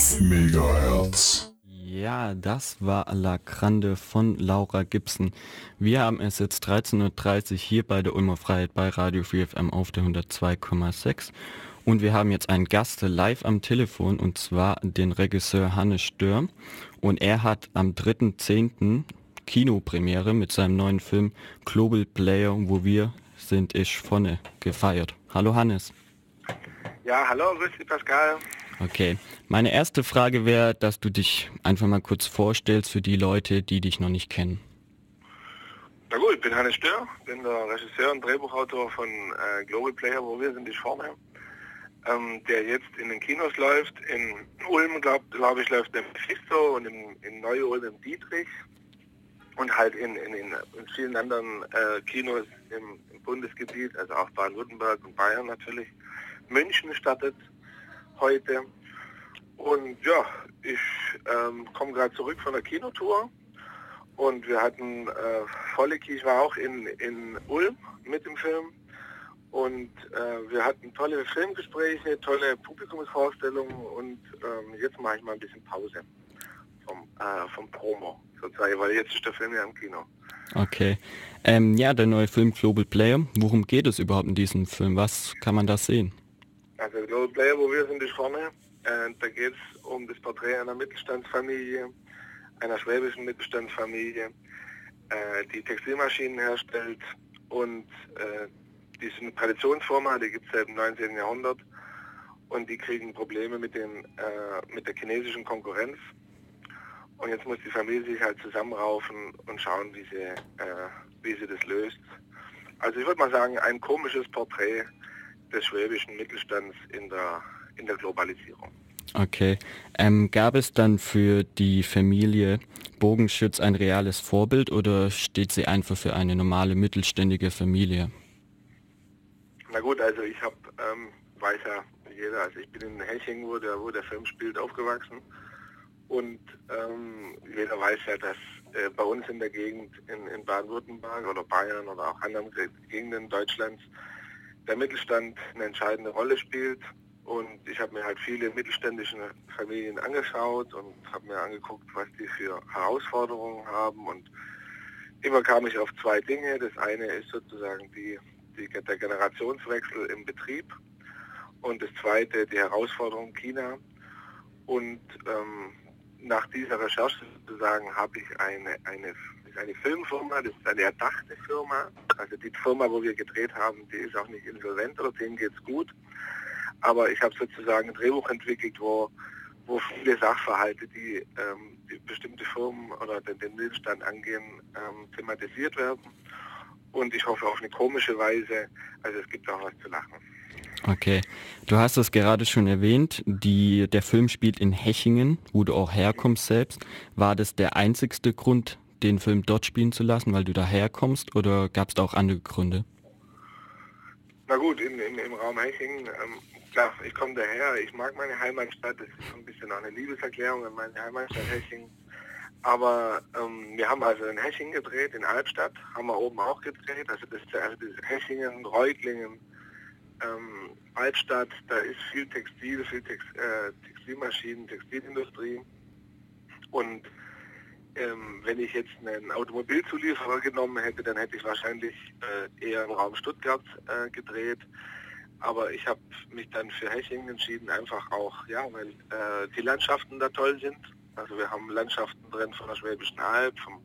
106 Megahertz. Ja, das war La Grande von Laura Gibson. Wir haben es jetzt 13.30 Uhr hier bei der Ulmer Freiheit bei Radio 4FM auf der 102,6 und wir haben jetzt einen Gast live am Telefon und zwar den Regisseur Hannes Stör und er hat am 3.10. Kinopremiere mit seinem neuen Film Global Player, wo wir sind ich vorne gefeiert. Hallo Hannes. Ja, hallo, grüß dich Pascal. Okay, meine erste Frage wäre, dass du dich einfach mal kurz vorstellst für die Leute, die dich noch nicht kennen. Na gut, ich bin Hannes Stör, bin der Regisseur und Drehbuchautor von äh, Global Player, wo wir sind ich vorne, ähm, der jetzt in den Kinos läuft. In Ulm, glaube glaub ich, läuft der Mephisto und in, in Neu-Ulm im Dietrich und halt in, in, in, vielen anderen äh, Kinos im, im, Bundesgebiet, also auch Baden-Württemberg und Bayern natürlich. München startet heute. Und ja, ich ähm, komme gerade zurück von der Kinotour und wir hatten äh, volle Kino, ich war auch in, in Ulm mit dem Film und äh, wir hatten tolle Filmgespräche, tolle Publikumsvorstellungen und ähm, jetzt mache ich mal ein bisschen Pause vom, äh, vom Promo sozusagen, weil jetzt ist der Film ja im Kino. Okay. Ähm, ja, der neue Film Global Player. Worum geht es überhaupt in diesem Film? Was kann man da sehen? Also Global Player, wo wir sind, ist vorne. Äh, da geht es um das Porträt einer Mittelstandsfamilie, einer schwäbischen Mittelstandsfamilie, äh, die Textilmaschinen herstellt und äh, die ist eine Traditionsfirma, die gibt es seit dem 19. Jahrhundert und die kriegen Probleme mit, den, äh, mit der chinesischen Konkurrenz und jetzt muss die Familie sich halt zusammenraufen und schauen, wie sie, wie sie das löst. Also ich würde mal sagen, ein komisches Porträt des schwäbischen Mittelstands in der, in der Globalisierung. Okay. Ähm, gab es dann für die Familie Bogenschütz ein reales Vorbild oder steht sie einfach für eine normale mittelständige Familie? Na gut, also ich habe, ähm, weiß ja jeder, also ich bin in Heching, wo der, wo der Film spielt, aufgewachsen. Und ähm, jeder weiß ja, dass äh, bei uns in der Gegend in, in Baden-Württemberg oder Bayern oder auch anderen Gegenden Deutschlands der Mittelstand eine entscheidende Rolle spielt. Und ich habe mir halt viele mittelständische Familien angeschaut und habe mir angeguckt, was die für Herausforderungen haben. Und immer kam ich auf zwei Dinge. Das eine ist sozusagen die, die, der Generationswechsel im Betrieb und das zweite die Herausforderung China. Und ähm, nach dieser Recherche sozusagen habe ich eine, eine, eine Filmfirma, das ist eine erdachte Firma. Also die Firma, wo wir gedreht haben, die ist auch nicht insolvent oder denen geht es gut. Aber ich habe sozusagen ein Drehbuch entwickelt, wo, wo viele Sachverhalte, die, ähm, die bestimmte Firmen oder den, den Mittelstand angehen, ähm, thematisiert werden. Und ich hoffe auf eine komische Weise. Also es gibt auch was zu lachen. Okay, du hast es gerade schon erwähnt, die, der Film spielt in Hechingen, wo du auch herkommst selbst. War das der einzigste Grund, den Film dort spielen zu lassen, weil du da herkommst oder gab es da auch andere Gründe? Na gut, in, in, im Raum Hechingen, ähm, klar, ich komme daher, ich mag meine Heimatstadt, das ist ein bisschen auch eine Liebeserklärung an meine Heimatstadt Hechingen. Aber ähm, wir haben also in Hechingen gedreht, in Albstadt, haben wir oben auch gedreht, also das, also das Hechingen, Reutlingen, ähm, Altstadt, da ist viel Textil, viel Text, äh, Textilmaschinen, Textilindustrie. Und ähm, wenn ich jetzt einen Automobilzulieferer genommen hätte, dann hätte ich wahrscheinlich äh, eher im Raum Stuttgart äh, gedreht. Aber ich habe mich dann für Hechingen entschieden, einfach auch, ja, weil äh, die Landschaften da toll sind. Also wir haben Landschaften drin von der Schwäbischen Alb, vom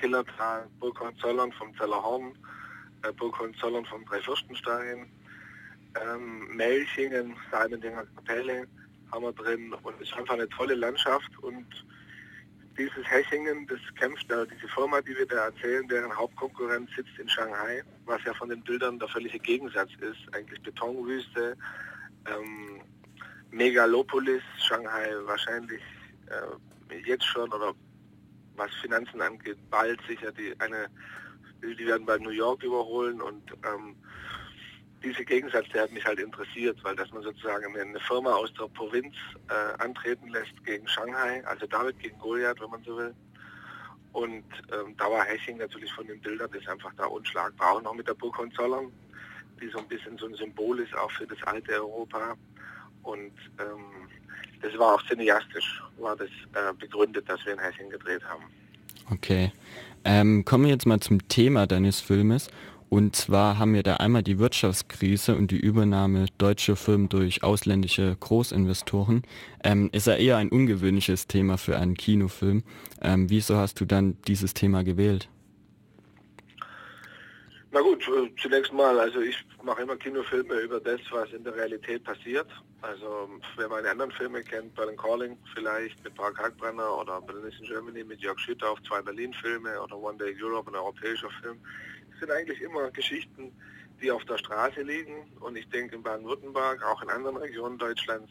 Killertal, Burghohenzollern, vom Zellerhorn, äh, Burghohenzollern vom Dreifürstenstein ähm, Melchingen, Salmendinger Kapelle haben wir drin und es ist einfach eine tolle Landschaft und dieses Hechingen, das kämpft da, diese Firma, die wir da erzählen, deren Hauptkonkurrent sitzt in Shanghai, was ja von den Bildern der völlige Gegensatz ist, eigentlich Betonwüste, ähm, Megalopolis, Shanghai wahrscheinlich äh, jetzt schon oder was Finanzen angeht, bald sicher die eine, die werden bald New York überholen und ähm, dieser Gegensatz, der hat mich halt interessiert, weil dass man sozusagen eine Firma aus der Provinz äh, antreten lässt gegen Shanghai, also David gegen Goliath, wenn man so will. Und ähm, da war Heching natürlich von den Bildern, das ist einfach da unschlagbar. Auch noch mit der Burg Hohenzollern, die so ein bisschen so ein Symbol ist auch für das alte Europa. Und ähm, das war auch cineastisch, war das äh, begründet, dass wir in Heching gedreht haben. Okay. Ähm, kommen wir jetzt mal zum Thema deines Filmes. Und zwar haben wir da einmal die Wirtschaftskrise und die Übernahme deutscher Firmen durch ausländische Großinvestoren. Ähm, ist ja eher ein ungewöhnliches Thema für einen Kinofilm. Ähm, wieso hast du dann dieses Thema gewählt? Na gut, zunächst mal, also ich mache immer Kinofilme über das, was in der Realität passiert. Also wer meine anderen Filme kennt, Berlin Calling vielleicht mit Park Hackbrenner oder Berlin in Germany mit Jörg Schütter auf zwei Berlin-Filme oder One Day Europe, ein europäischer Film sind eigentlich immer Geschichten, die auf der Straße liegen. Und ich denke in Baden-Württemberg, auch in anderen Regionen Deutschlands,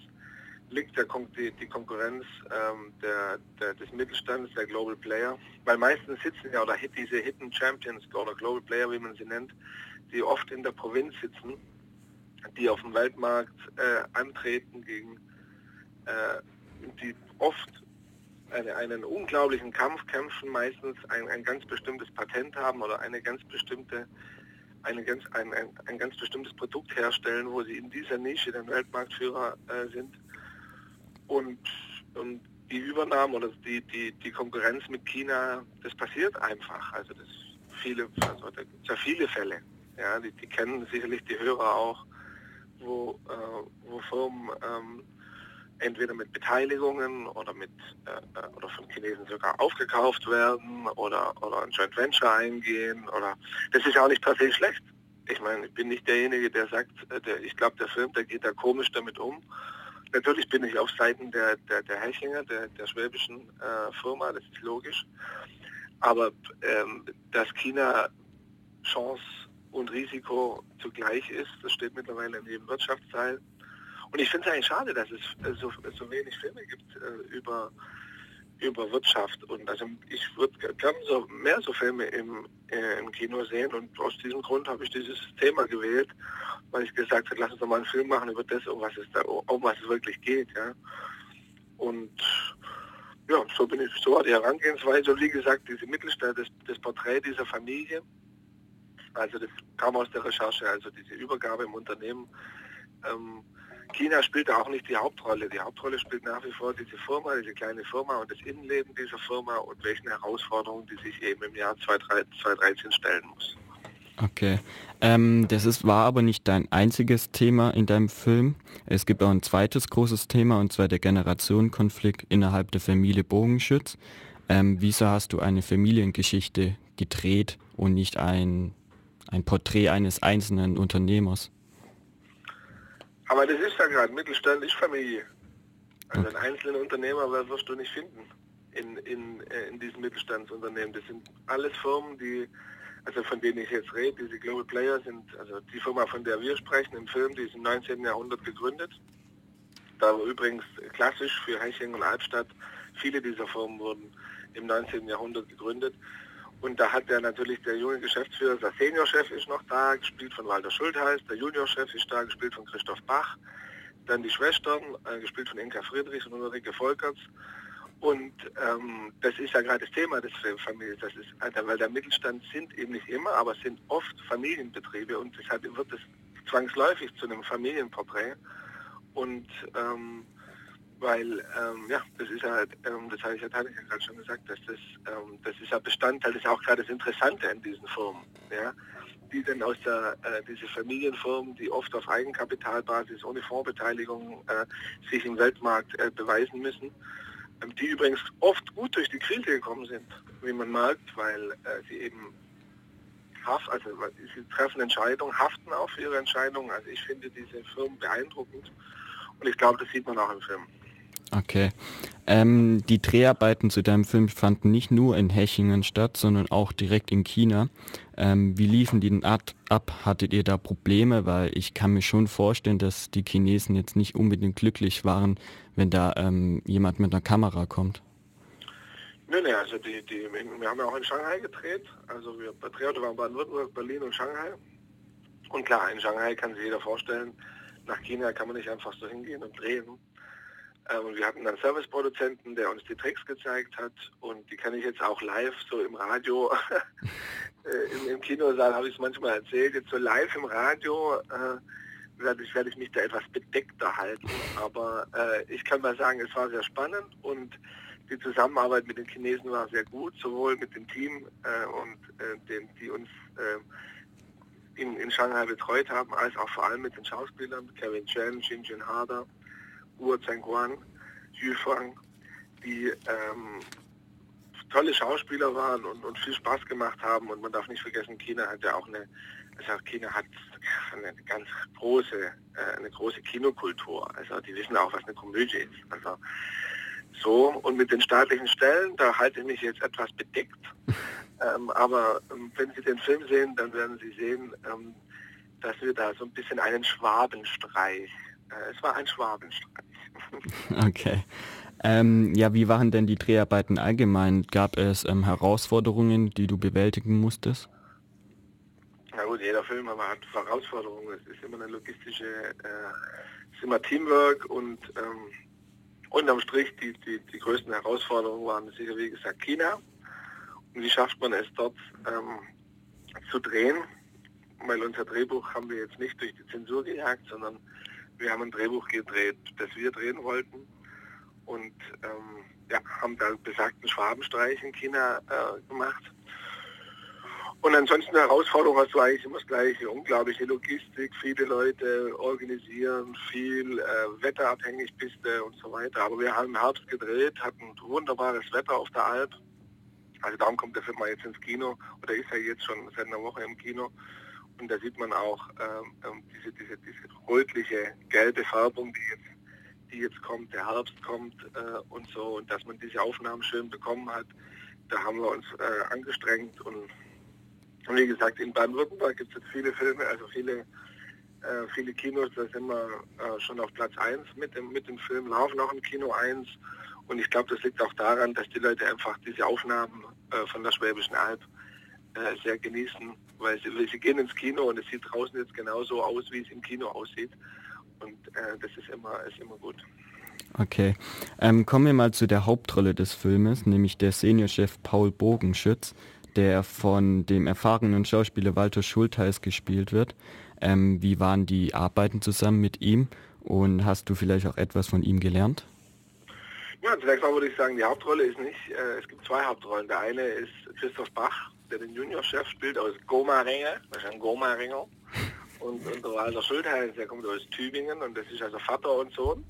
liegt der, die, die Konkurrenz ähm, der, der, des Mittelstands, der Global Player. Weil meistens sitzen ja oder diese Hidden Champions oder Global Player, wie man sie nennt, die oft in der Provinz sitzen, die auf dem Weltmarkt äh, antreten gegen, äh, die oft eine, einen unglaublichen Kampf kämpfen, meistens ein, ein ganz bestimmtes Patent haben oder eine ganz bestimmte eine ganz, ein, ein, ein ganz bestimmtes Produkt herstellen, wo sie in dieser Nische den Weltmarktführer äh, sind. Und, und die Übernahme oder die, die, die Konkurrenz mit China, das passiert einfach. Also das viele, also da gibt es ja viele Fälle. Ja, die, die kennen sicherlich die Hörer auch, wo, äh, wo Firmen ähm, entweder mit Beteiligungen oder mit äh, äh, oder von Chinesen sogar aufgekauft werden oder oder ein Joint Venture eingehen oder das ist ja auch nicht per se schlecht. Ich meine, ich bin nicht derjenige, der sagt, äh, der, ich glaube, der Film, der geht da komisch damit um. Natürlich bin ich auf Seiten der, der, der Hechinger, der, der schwäbischen äh, Firma, das ist logisch. Aber ähm, dass China Chance und Risiko zugleich ist, das steht mittlerweile in jedem Wirtschaftsteil. Und ich finde es eigentlich schade, dass es äh, so, so wenig Filme gibt äh, über, über Wirtschaft. Und also ich würde gerne so mehr so Filme im, äh, im Kino sehen. Und aus diesem Grund habe ich dieses Thema gewählt, weil ich gesagt habe, lass uns doch mal einen Film machen über das, um was es da, um was es wirklich geht. Ja. Und ja, so bin ich, so war die Herangehensweise. Und wie gesagt, diese Mittelstand, das, das Porträt dieser Familie, also das kam aus der Recherche, also diese Übergabe im Unternehmen. Ähm, China spielt auch nicht die Hauptrolle. Die Hauptrolle spielt nach wie vor diese Firma, diese kleine Firma und das Innenleben dieser Firma und welchen Herausforderungen die sich eben im Jahr 2013 stellen muss. Okay. Ähm, das ist, war aber nicht dein einziges Thema in deinem Film. Es gibt auch ein zweites großes Thema und zwar der Generationenkonflikt innerhalb der Familie Bogenschütz. Ähm, wieso hast du eine Familiengeschichte gedreht und nicht ein, ein Porträt eines einzelnen Unternehmers? Aber das ist ja gerade mittelständische Familie. Also einen einzelnen Unternehmer wirst du nicht finden in, in, äh, in diesen Mittelstandsunternehmen. Das sind alles Firmen, die, also von denen ich jetzt rede, diese Global Player sind, also die Firma, von der wir sprechen im Film, die ist im 19. Jahrhundert gegründet. Da war übrigens klassisch für Heching und Albstadt, viele dieser Firmen wurden im 19. Jahrhundert gegründet. Und da hat der natürlich der junge Geschäftsführer, der Seniorchef ist noch da, gespielt von Walter Schultheiß, der Juniorchef ist da, gespielt von Christoph Bach, dann die Schwestern, äh, gespielt von Inka Friedrichs und Ulrike Volkerts. Und ähm, das ist ja gerade das Thema des Familien. Das ist, also, weil der Mittelstand sind eben nicht immer, aber sind oft Familienbetriebe und deshalb wird es zwangsläufig zu einem Familienporträt. Und ähm, weil ähm, ja, das ist ja, ähm, das habe ich ja gerade schon gesagt, dass das, ähm, das ist ja Bestandteil, das ist auch gerade das Interessante an diesen Firmen, ja, die dann aus der, äh, diese Familienfirmen, die oft auf Eigenkapitalbasis ohne Fondsbeteiligung äh, sich im Weltmarkt äh, beweisen müssen, ähm, die übrigens oft gut durch die Krise gekommen sind, wie man merkt, weil äh, sie eben haft, also sie treffen Entscheidungen, haften auch für ihre Entscheidungen. Also ich finde diese Firmen beeindruckend und ich glaube, das sieht man auch im Film. Okay. Ähm, die Dreharbeiten zu deinem Film fanden nicht nur in Hechingen statt, sondern auch direkt in China. Ähm, wie liefen die denn ab? Hattet ihr da Probleme? Weil ich kann mir schon vorstellen, dass die Chinesen jetzt nicht unbedingt glücklich waren, wenn da ähm, jemand mit einer Kamera kommt. Nö, nee, also die, die, wir haben ja auch in Shanghai gedreht. Also wir Drehorte waren Baden-Württemberg, Berlin und Shanghai. Und klar, in Shanghai kann sich jeder vorstellen, nach China kann man nicht einfach so hingehen und drehen. Ähm, wir hatten einen Serviceproduzenten, der uns die Tricks gezeigt hat und die kann ich jetzt auch live so im Radio, äh, im, im, Kinosaal habe ich es manchmal erzählt, jetzt so live im Radio, äh, werde ich, werde ich mich da etwas bedeckter halten. Aber äh, ich kann mal sagen, es war sehr spannend und die Zusammenarbeit mit den Chinesen war sehr gut, sowohl mit dem Team äh, und äh, dem, die uns äh, in, in Shanghai betreut haben, als auch vor allem mit den Schauspielern, Kevin Chen, Jin Jin Harder, Wu Yu Fang, die ähm, tolle Schauspieler waren und, und viel Spaß gemacht haben. Und man darf nicht vergessen, China hat ja auch eine, also China hat eine ganz große, äh, eine große Kinokultur. Also die wissen auch, was eine Komödie ist. Also so, und mit den staatlichen Stellen, da halte ich mich jetzt etwas bedeckt. Ähm, aber ähm, wenn Sie den Film sehen, dann werden Sie sehen, ähm, dass wir da so ein bisschen einen Schwabenstreich, äh, es war ein Schwabenstreich. Okay. Ähm, ja, wie waren denn die Dreharbeiten allgemein? Gab es ähm, Herausforderungen, die du bewältigen musstest? Na gut, jeder Film hat Herausforderungen. Es ist immer eine logistische, äh, es ist immer Teamwork und ähm, unterm Strich die, die, die größten Herausforderungen waren sicher, wie gesagt, China. Und wie schafft man es dort ähm, zu drehen? Weil unser Drehbuch haben wir jetzt nicht durch die Zensur gejagt, sondern wir haben ein Drehbuch gedreht, das wir drehen wollten und ähm, ja, haben da besagten Schwabenstreich in China äh, gemacht. Und ansonsten Herausforderung hast du eigentlich immer das Gleiche. Unglaubliche Logistik, viele Leute organisieren, viel äh, wetterabhängig bist du und so weiter. Aber wir haben im Herbst gedreht, hatten wunderbares Wetter auf der Alp. Also darum kommt der Film mal jetzt ins Kino oder ist er jetzt schon seit einer Woche im Kino. Und da sieht man auch ähm, ähm diese, diese, diese rötliche, gelbe Färbung, die jetzt die jetzt kommt, der Herbst kommt äh, und so und dass man diese Aufnahmen schön bekommen hat, da haben wir uns äh, angestrengt und, und, wie gesagt, in Baden-Württemberg gibt es jetzt viele Filme, also viele, äh, viele Kinos, da sind wir äh, schon auf Platz 1 mit dem, mit dem Film, laufen auch im Kino 1 und ich glaube, das liegt auch daran, dass die Leute einfach diese Aufnahmen äh, von der Schwäbischen Alb äh, sehr genießen, weil sie, weil sie gehen ins Kino und es sieht draußen jetzt genauso aus, wie es im Kino aussieht. Und äh, das ist immer, ist immer gut. Okay. Ähm, kommen wir mal zu der Hauptrolle des Filmes, nämlich der Seniorchef Paul Bogenschütz, der von dem erfahrenen Schauspieler Walter Schultheiß gespielt wird. Ähm, wie waren die Arbeiten zusammen mit ihm und hast du vielleicht auch etwas von ihm gelernt? Ja, zunächst mal würde ich sagen, die Hauptrolle ist nicht, äh, es gibt zwei Hauptrollen. Der eine ist Christoph Bach, der den Juniorchef spielt aus Goma-Ringer, das ist ein Goma-Ringer und, der Walter Schultheiß, der kommt aus Tübingen und das ist also Vater und Sohn.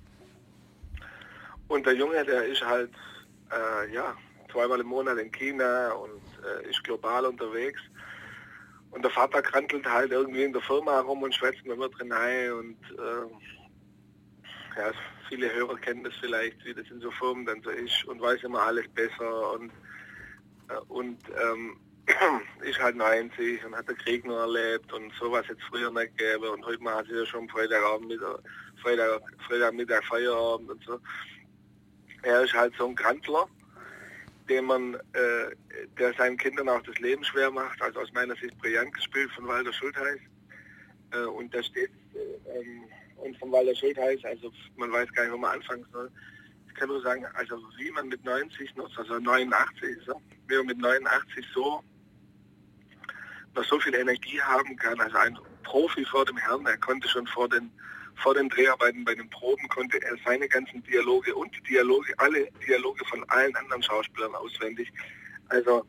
Und der Junge, der ist halt äh, ja, zweimal im Monat in China und äh, ist global unterwegs. Und der Vater krantelt halt irgendwie in der Firma rum und schwätzt immer drin ein und äh, ja, viele Hörer kennen das vielleicht, wie das in so Firmen dann so ist und weiß immer alles besser und, äh, und ähm, ist halt 90 und hat den Krieg noch erlebt und sowas jetzt früher nicht gegeben und heute mal hat sie ja schon Freitagabend mit Freitag, Freitagmittag Feierabend und so. Er ist halt so ein Grantler, dem man, äh, der seinen Kindern auch das Leben schwer macht, also aus meiner Sicht brillant gespielt von Walter Schultheiß. Äh, und da steht, äh, ähm, und von Walter Schultheiß, also man weiß gar nicht, wo man anfangen soll. Ich kann nur sagen, also wie man mit 90 noch, also 89, so, wie man mit 89 so noch so viel Energie haben kann. Also ein Profi vor dem Herrn, er konnte schon vor den, vor den Dreharbeiten bei den Proben, konnte er seine ganzen Dialoge und die Dialoge, alle Dialoge von allen anderen Schauspielern auswendig. Also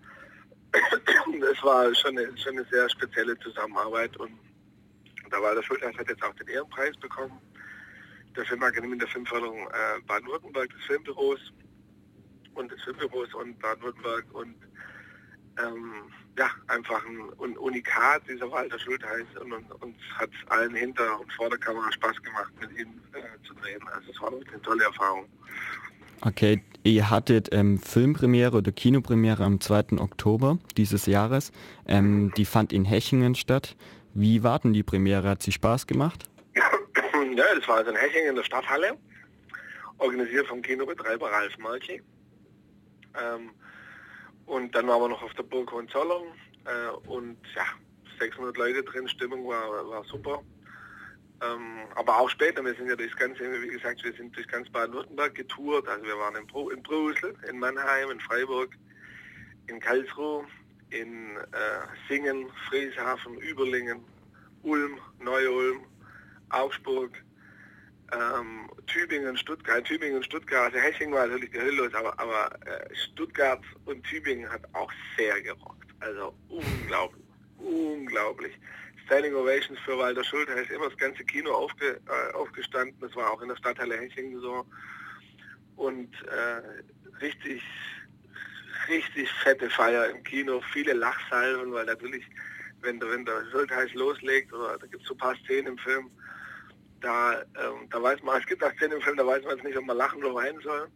es war schon eine, schon eine sehr spezielle Zusammenarbeit und da war der Schultheiß hat jetzt auch den Ehrenpreis bekommen. Der Filmakademie der Filmförderung äh, Baden-Württemberg des Filmbüros und des Filmbüros und Baden-Württemberg und ähm, ja, einfach ein, Unikat, dieser Walter Schultheiß und, und uns hat es allen hinter und vor der Kamera Spaß gemacht, mit ihm äh, zu drehen. Also es war wirklich eine tolle Erfahrung. Okay, ihr hattet ähm, Filmpremiere oder Kinopremiere am 2. Oktober dieses Jahres. Ähm, die fand in Hechingen statt. Wie war denn die Premiere? Hat sie Spaß gemacht? Ja, das war also in Hechingen in der Stadthalle, organisiert vom Kinobetreiber Ralf Malchi. Ähm, und dann waren wir noch auf der Burg Hohenzollern äh, und ja, 600 Leute drin, Stimmung war, war super. Ähm, aber auch später, wir sind ja durchs ganze, wie gesagt, wir sind durch ganz Baden-Württemberg getourt. Also wir waren in, Bru in Brüssel, in Mannheim, in Freiburg, in Karlsruhe, in äh, Singen, Frieshafen, Überlingen, Ulm, Neu-Ulm, Augsburg, ähm, Tübingen, Stuttgart, Tübingen Stuttgart, also Heching war natürlich gehüllos, aber, aber äh, Stuttgart und Tübingen hat auch sehr gerockt. Also unglaublich, unglaublich. Standing Ovations für Walter Schulte, da ist immer das ganze Kino aufge, äh, aufgestanden, das war auch in der Stadthalle Heching so. Und äh, richtig, richtig fette Feier im Kino, viele Lachsalven, weil natürlich, wenn der, wenn der Schultheiß loslegt, oder da gibt es so ein paar Szenen im Film, da, ähm, da weiß man, es gibt auch Szenen im Film, da weiß man nicht, ob man lachen oder weinen soll.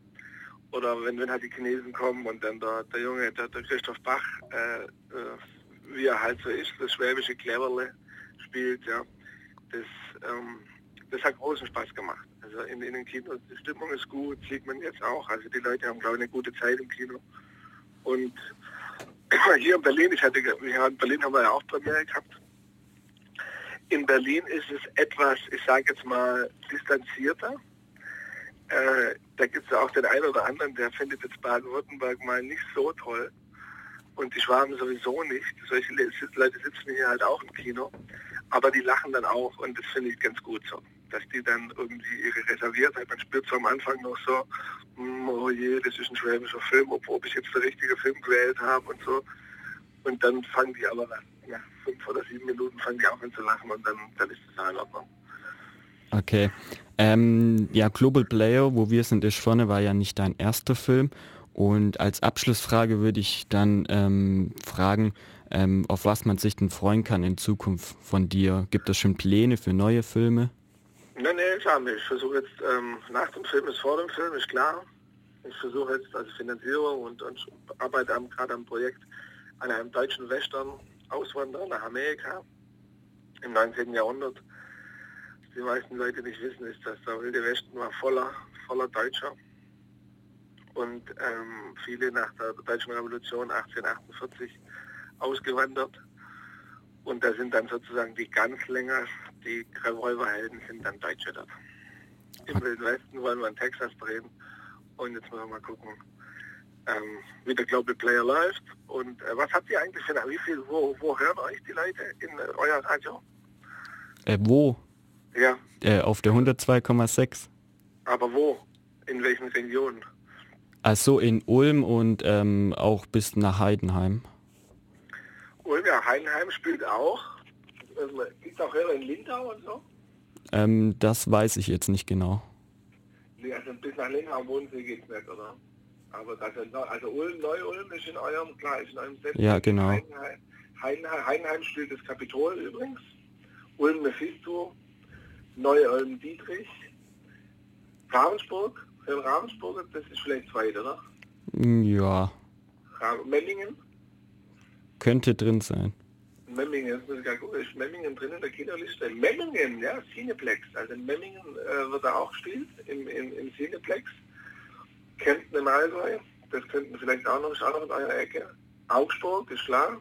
Oder wenn, wenn halt die Chinesen kommen und dann der, der Junge, der, der Christoph Bach, äh, äh, wie er halt so ist, das schwäbische Cleverle spielt, ja, das, ähm, das hat großen Spaß gemacht. Also in, in den Kinos, die Stimmung ist gut, sieht man jetzt auch. Also die Leute haben, glaube ich, eine gute Zeit im Kino. Und hier in Berlin, ich hatte, in Berlin haben wir ja auch Premiere gehabt in Berlin ist es etwas, ich sage jetzt mal, distanzierter. Äh, da gibt es auch den einen oder anderen, der findet jetzt Baden-Württemberg mal nicht so toll. Und die Schwaben sowieso nicht. Solche Leute sitzen hier halt auch im Kino. Aber die lachen dann auch und das finde ich ganz gut so. Dass die dann irgendwie ihre Reserviertheit, man spürt so am Anfang noch so, hm, oh je, das ist ein schwäbischer Film, ob, ob ich jetzt der richtige Film gewählt habe und so. Und dann fangen die aber nach fünf oder sieben Minuten fangen die auch an zu lachen und dann, dann ist das in Ordnung. Okay. Ähm, ja, Global Player, wo wir sind, ist vorne, war ja nicht dein erster Film. Und als Abschlussfrage würde ich dann ähm, fragen, ähm, auf was man sich denn freuen kann in Zukunft von dir. Gibt es schon Pläne für neue Filme? Nein, nee, klar Ich versuche jetzt, ähm, nach dem Film ist vor dem Film, ist klar. Ich versuche jetzt also Finanzierung und, und arbeite gerade am Projekt an einem deutschen Western Auswanderer nach Amerika im 19. Jahrhundert. Was die meisten Leute nicht wissen, ist, dass der Wilde Westen war voller, voller Deutscher. Und ähm, viele nach der Deutschen Revolution 1848 ausgewandert. Und da sind dann sozusagen die Ganzlängers, die Revolverhelden sind dann Deutsche dort. Im Wilden Westen wollen wir in Texas drehen. Und jetzt müssen wir mal gucken, ähm, wie der Global Player läuft. Und äh, was habt ihr eigentlich für wie viel, wo, wo hören euch die Leute in äh, euer Radio? Äh, wo? Ja. Äh, auf der 102,6. Aber wo? In welchen Regionen? Also in Ulm und ähm, auch bis nach Heidenheim. Ulm, ja, Heidenheim spielt auch. Also, Gibt auch Hörer in Lindau und so? Ähm, das weiß ich jetzt nicht genau. Nee, also bis nach Lindau wohnen Sie geht nicht, oder? Aber das, also Ulm, Neu-Ulm ist in eurem, klar, ist in eurem Set. Ja, genau. Heidenheim, Heidenheim, Heidenheim spielt das Kapitol übrigens. Ulm Mephisto, Neu-Ulm Dietrich, Ravensburg, in Ravensburg, das ist vielleicht zweit, oder? Ja. Memmingen? Könnte drin sein. Memmingen, ist Memmingen drin in der Kinderliste? Memmingen, ja, Cineplex. Also in Memmingen äh, wird er auch gespielt, im, im, im Cineplex. Kempten im Allgäu, das könnten vielleicht auch noch, ist auch noch in eurer Ecke. Augsburg, ist klar.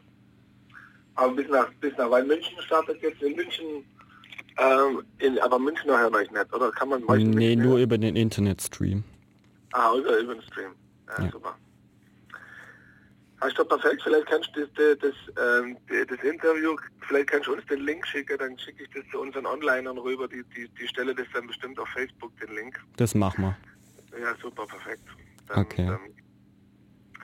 Aber bis nach, bis nach, weil München startet jetzt in München, ähm, in, aber München hören euch nicht, oder kann man euch Nee, nur hören? über den Internetstream. Ah, über, über den Stream. Ja, ja. super. Hast du perfekt, vielleicht kannst du das, das, ähm, das, Interview, vielleicht kannst du uns den Link schicken, dann schicke ich das zu unseren Onlinern rüber, die, die, die Stelle das dann bestimmt auf Facebook, den Link. Das machen wir. Ja, super, perfekt. Dann, okay. Dann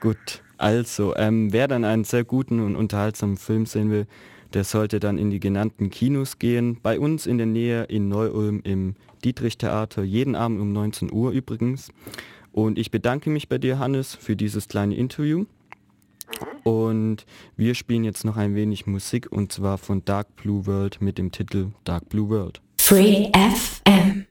Gut, also ähm, wer dann einen sehr guten und unterhaltsamen Film sehen will, der sollte dann in die genannten Kinos gehen. Bei uns in der Nähe in Neu-Ulm im Dietrich-Theater, jeden Abend um 19 Uhr übrigens. Und ich bedanke mich bei dir, Hannes, für dieses kleine Interview. Mhm. Und wir spielen jetzt noch ein wenig Musik und zwar von Dark Blue World mit dem Titel Dark Blue World. Free FM.